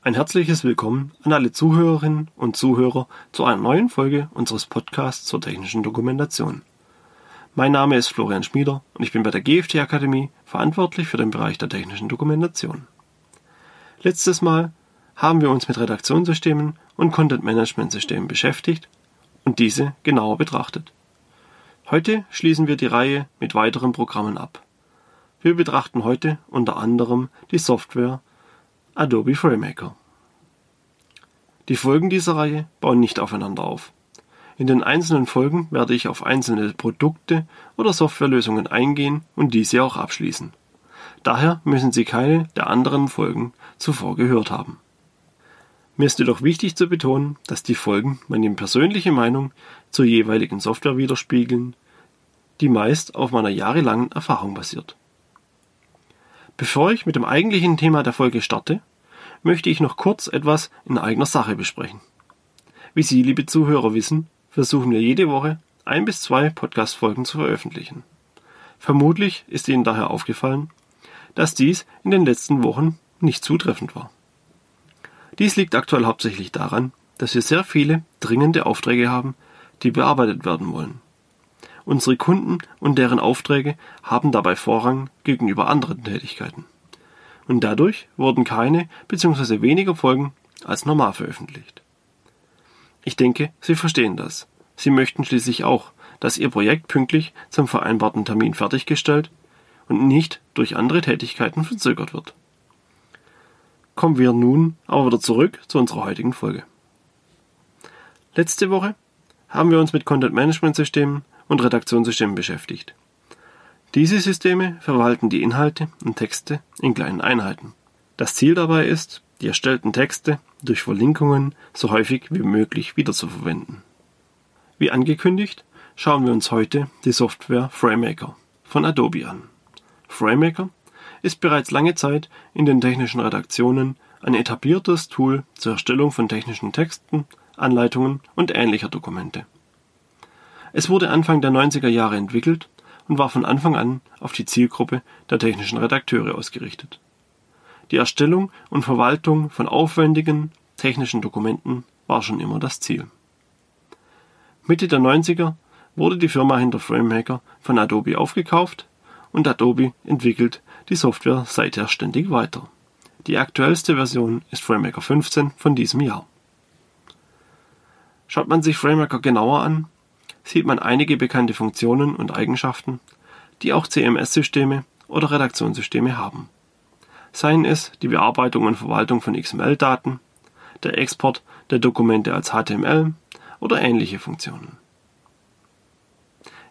Ein herzliches Willkommen an alle Zuhörerinnen und Zuhörer zu einer neuen Folge unseres Podcasts zur technischen Dokumentation. Mein Name ist Florian Schmieder und ich bin bei der GFT Akademie verantwortlich für den Bereich der technischen Dokumentation. Letztes Mal haben wir uns mit Redaktionssystemen und Content Management Systemen beschäftigt und diese genauer betrachtet. Heute schließen wir die Reihe mit weiteren Programmen ab. Wir betrachten heute unter anderem die Software Adobe FrameMaker. Die Folgen dieser Reihe bauen nicht aufeinander auf. In den einzelnen Folgen werde ich auf einzelne Produkte oder Softwarelösungen eingehen und diese auch abschließen. Daher müssen Sie keine der anderen Folgen zuvor gehört haben. Mir ist jedoch wichtig zu betonen, dass die Folgen meine persönliche Meinung zur jeweiligen Software widerspiegeln, die meist auf meiner jahrelangen Erfahrung basiert. Bevor ich mit dem eigentlichen Thema der Folge starte, möchte ich noch kurz etwas in eigener Sache besprechen. Wie Sie, liebe Zuhörer, wissen, versuchen wir jede Woche ein bis zwei Podcast-Folgen zu veröffentlichen. Vermutlich ist Ihnen daher aufgefallen, dass dies in den letzten Wochen nicht zutreffend war. Dies liegt aktuell hauptsächlich daran, dass wir sehr viele dringende Aufträge haben, die bearbeitet werden wollen. Unsere Kunden und deren Aufträge haben dabei Vorrang gegenüber anderen Tätigkeiten. Und dadurch wurden keine bzw. weniger Folgen als normal veröffentlicht. Ich denke, Sie verstehen das. Sie möchten schließlich auch, dass Ihr Projekt pünktlich zum vereinbarten Termin fertiggestellt und nicht durch andere Tätigkeiten verzögert wird. Kommen wir nun aber wieder zurück zu unserer heutigen Folge. Letzte Woche haben wir uns mit Content Management Systemen und Redaktionssystemen beschäftigt. Diese Systeme verwalten die Inhalte und Texte in kleinen Einheiten. Das Ziel dabei ist, die erstellten Texte durch Verlinkungen so häufig wie möglich wiederzuverwenden. Wie angekündigt, schauen wir uns heute die Software FrameMaker von Adobe an. FrameMaker ist bereits lange Zeit in den technischen Redaktionen ein etabliertes Tool zur Erstellung von technischen Texten, Anleitungen und ähnlicher Dokumente. Es wurde Anfang der 90er Jahre entwickelt und war von Anfang an auf die Zielgruppe der technischen Redakteure ausgerichtet. Die Erstellung und Verwaltung von aufwendigen technischen Dokumenten war schon immer das Ziel. Mitte der 90er wurde die Firma hinter FrameMaker von Adobe aufgekauft und Adobe entwickelt die Software seither ständig weiter. Die aktuellste Version ist FrameMaker 15 von diesem Jahr. Schaut man sich FrameMaker genauer an, sieht man einige bekannte Funktionen und Eigenschaften, die auch CMS-Systeme oder Redaktionssysteme haben. Seien es die Bearbeitung und Verwaltung von XML-Daten, der Export der Dokumente als HTML oder ähnliche Funktionen.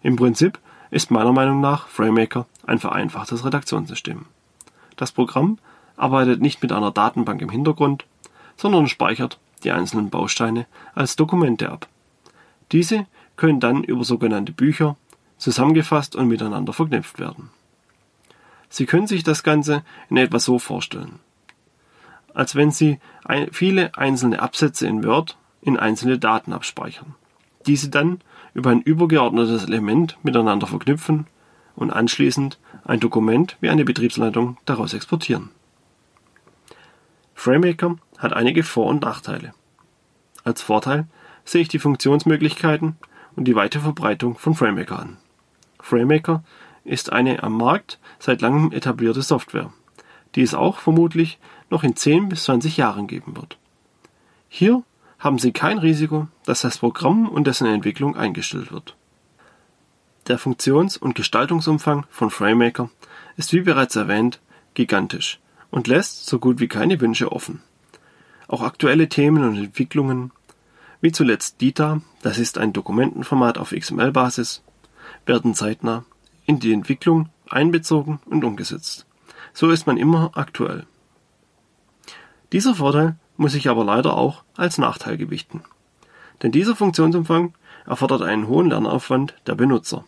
Im Prinzip ist meiner Meinung nach FrameMaker ein vereinfachtes Redaktionssystem. Das Programm arbeitet nicht mit einer Datenbank im Hintergrund, sondern speichert die einzelnen Bausteine als Dokumente ab. Diese können dann über sogenannte Bücher zusammengefasst und miteinander verknüpft werden. Sie können sich das Ganze in etwa so vorstellen. Als wenn Sie viele einzelne Absätze in Word in einzelne Daten abspeichern, diese dann über ein übergeordnetes Element miteinander verknüpfen und anschließend ein Dokument wie eine Betriebsleitung daraus exportieren. FrameMaker hat einige Vor- und Nachteile. Als Vorteil sehe ich die Funktionsmöglichkeiten und die weite Verbreitung von FrameMaker an. FrameMaker ist eine am Markt seit langem etablierte Software, die es auch vermutlich noch in 10 bis 20 Jahren geben wird. Hier haben Sie kein Risiko, dass das Programm und dessen Entwicklung eingestellt wird. Der Funktions- und Gestaltungsumfang von FrameMaker ist wie bereits erwähnt gigantisch und lässt so gut wie keine Wünsche offen. Auch aktuelle Themen und Entwicklungen wie zuletzt DITA, das ist ein Dokumentenformat auf XML-Basis, werden zeitnah in die Entwicklung einbezogen und umgesetzt. So ist man immer aktuell. Dieser Vorteil muss ich aber leider auch als Nachteil gewichten. Denn dieser Funktionsumfang erfordert einen hohen Lernaufwand der Benutzer.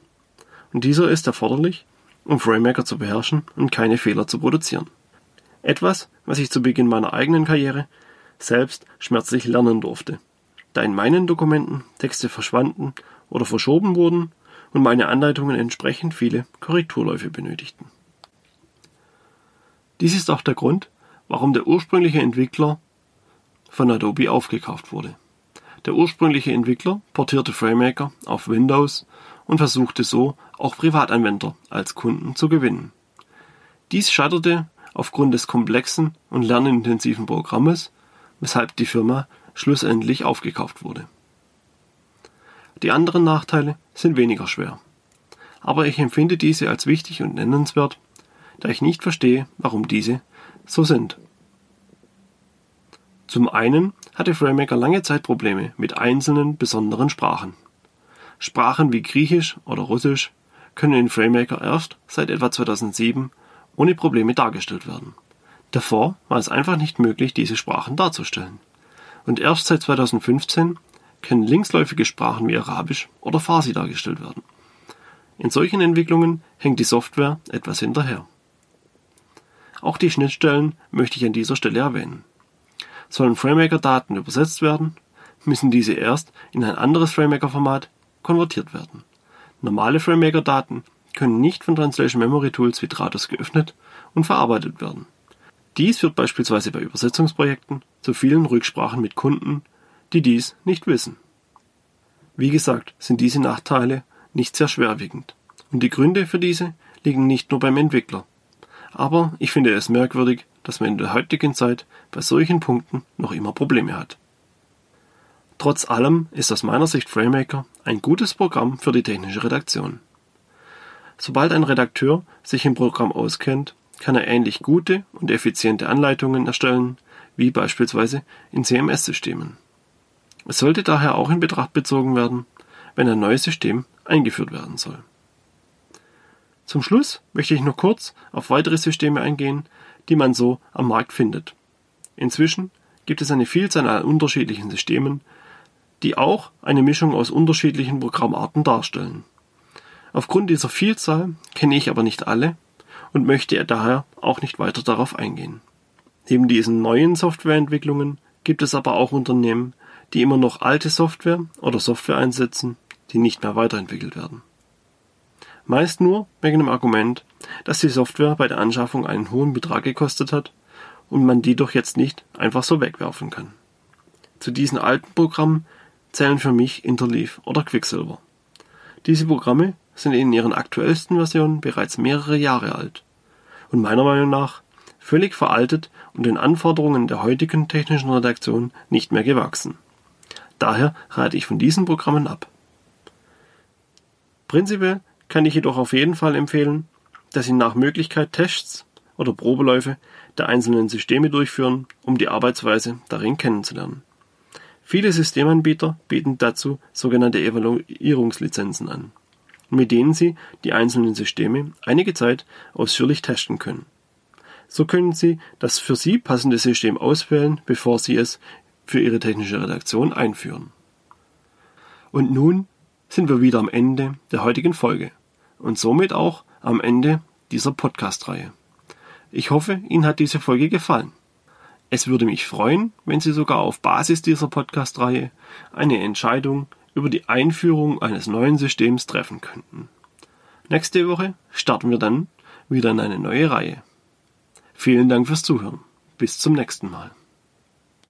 Und dieser ist erforderlich, um FrameMaker zu beherrschen und keine Fehler zu produzieren. Etwas, was ich zu Beginn meiner eigenen Karriere selbst schmerzlich lernen durfte da in meinen Dokumenten Texte verschwanden oder verschoben wurden und meine Anleitungen entsprechend viele Korrekturläufe benötigten. Dies ist auch der Grund, warum der ursprüngliche Entwickler von Adobe aufgekauft wurde. Der ursprüngliche Entwickler portierte FrameMaker auf Windows und versuchte so auch Privatanwender als Kunden zu gewinnen. Dies scheiterte aufgrund des komplexen und lernintensiven Programmes, weshalb die Firma schlussendlich aufgekauft wurde. Die anderen Nachteile sind weniger schwer, aber ich empfinde diese als wichtig und nennenswert, da ich nicht verstehe, warum diese so sind. Zum einen hatte FrameMaker lange Zeit Probleme mit einzelnen besonderen Sprachen. Sprachen wie Griechisch oder Russisch können in FrameMaker erst seit etwa 2007 ohne Probleme dargestellt werden. Davor war es einfach nicht möglich, diese Sprachen darzustellen. Und erst seit 2015 können linksläufige Sprachen wie Arabisch oder Farsi dargestellt werden. In solchen Entwicklungen hängt die Software etwas hinterher. Auch die Schnittstellen möchte ich an dieser Stelle erwähnen. Sollen FrameMaker-Daten übersetzt werden, müssen diese erst in ein anderes FrameMaker-Format konvertiert werden. Normale FrameMaker-Daten können nicht von Translation Memory Tools wie Trados geöffnet und verarbeitet werden. Dies führt beispielsweise bei Übersetzungsprojekten zu vielen Rücksprachen mit Kunden, die dies nicht wissen. Wie gesagt, sind diese Nachteile nicht sehr schwerwiegend. Und die Gründe für diese liegen nicht nur beim Entwickler. Aber ich finde es merkwürdig, dass man in der heutigen Zeit bei solchen Punkten noch immer Probleme hat. Trotz allem ist aus meiner Sicht FrameMaker ein gutes Programm für die technische Redaktion. Sobald ein Redakteur sich im Programm auskennt, kann er ähnlich gute und effiziente Anleitungen erstellen, wie beispielsweise in CMS-Systemen. Es sollte daher auch in Betracht bezogen werden, wenn ein neues System eingeführt werden soll. Zum Schluss möchte ich noch kurz auf weitere Systeme eingehen, die man so am Markt findet. Inzwischen gibt es eine Vielzahl an unterschiedlichen Systemen, die auch eine Mischung aus unterschiedlichen Programmarten darstellen. Aufgrund dieser Vielzahl kenne ich aber nicht alle und möchte daher auch nicht weiter darauf eingehen. Neben diesen neuen Softwareentwicklungen gibt es aber auch Unternehmen, die immer noch alte Software oder Software einsetzen, die nicht mehr weiterentwickelt werden. Meist nur wegen dem Argument, dass die Software bei der Anschaffung einen hohen Betrag gekostet hat und man die doch jetzt nicht einfach so wegwerfen kann. Zu diesen alten Programmen zählen für mich Interleaf oder Quicksilver. Diese Programme sind in ihren aktuellsten Versionen bereits mehrere Jahre alt und meiner Meinung nach völlig veraltet und den Anforderungen der heutigen technischen Redaktion nicht mehr gewachsen. Daher rate ich von diesen Programmen ab. Prinzipiell kann ich jedoch auf jeden Fall empfehlen, dass Sie nach Möglichkeit Tests oder Probeläufe der einzelnen Systeme durchführen, um die Arbeitsweise darin kennenzulernen. Viele Systemanbieter bieten dazu sogenannte Evaluierungslizenzen an mit denen Sie die einzelnen Systeme einige Zeit ausführlich testen können. So können Sie das für Sie passende System auswählen, bevor Sie es für Ihre technische Redaktion einführen. Und nun sind wir wieder am Ende der heutigen Folge und somit auch am Ende dieser Podcast-Reihe. Ich hoffe, Ihnen hat diese Folge gefallen. Es würde mich freuen, wenn Sie sogar auf Basis dieser Podcast-Reihe eine Entscheidung über die Einführung eines neuen Systems treffen könnten. Nächste Woche starten wir dann wieder in eine neue Reihe. Vielen Dank fürs Zuhören. Bis zum nächsten Mal.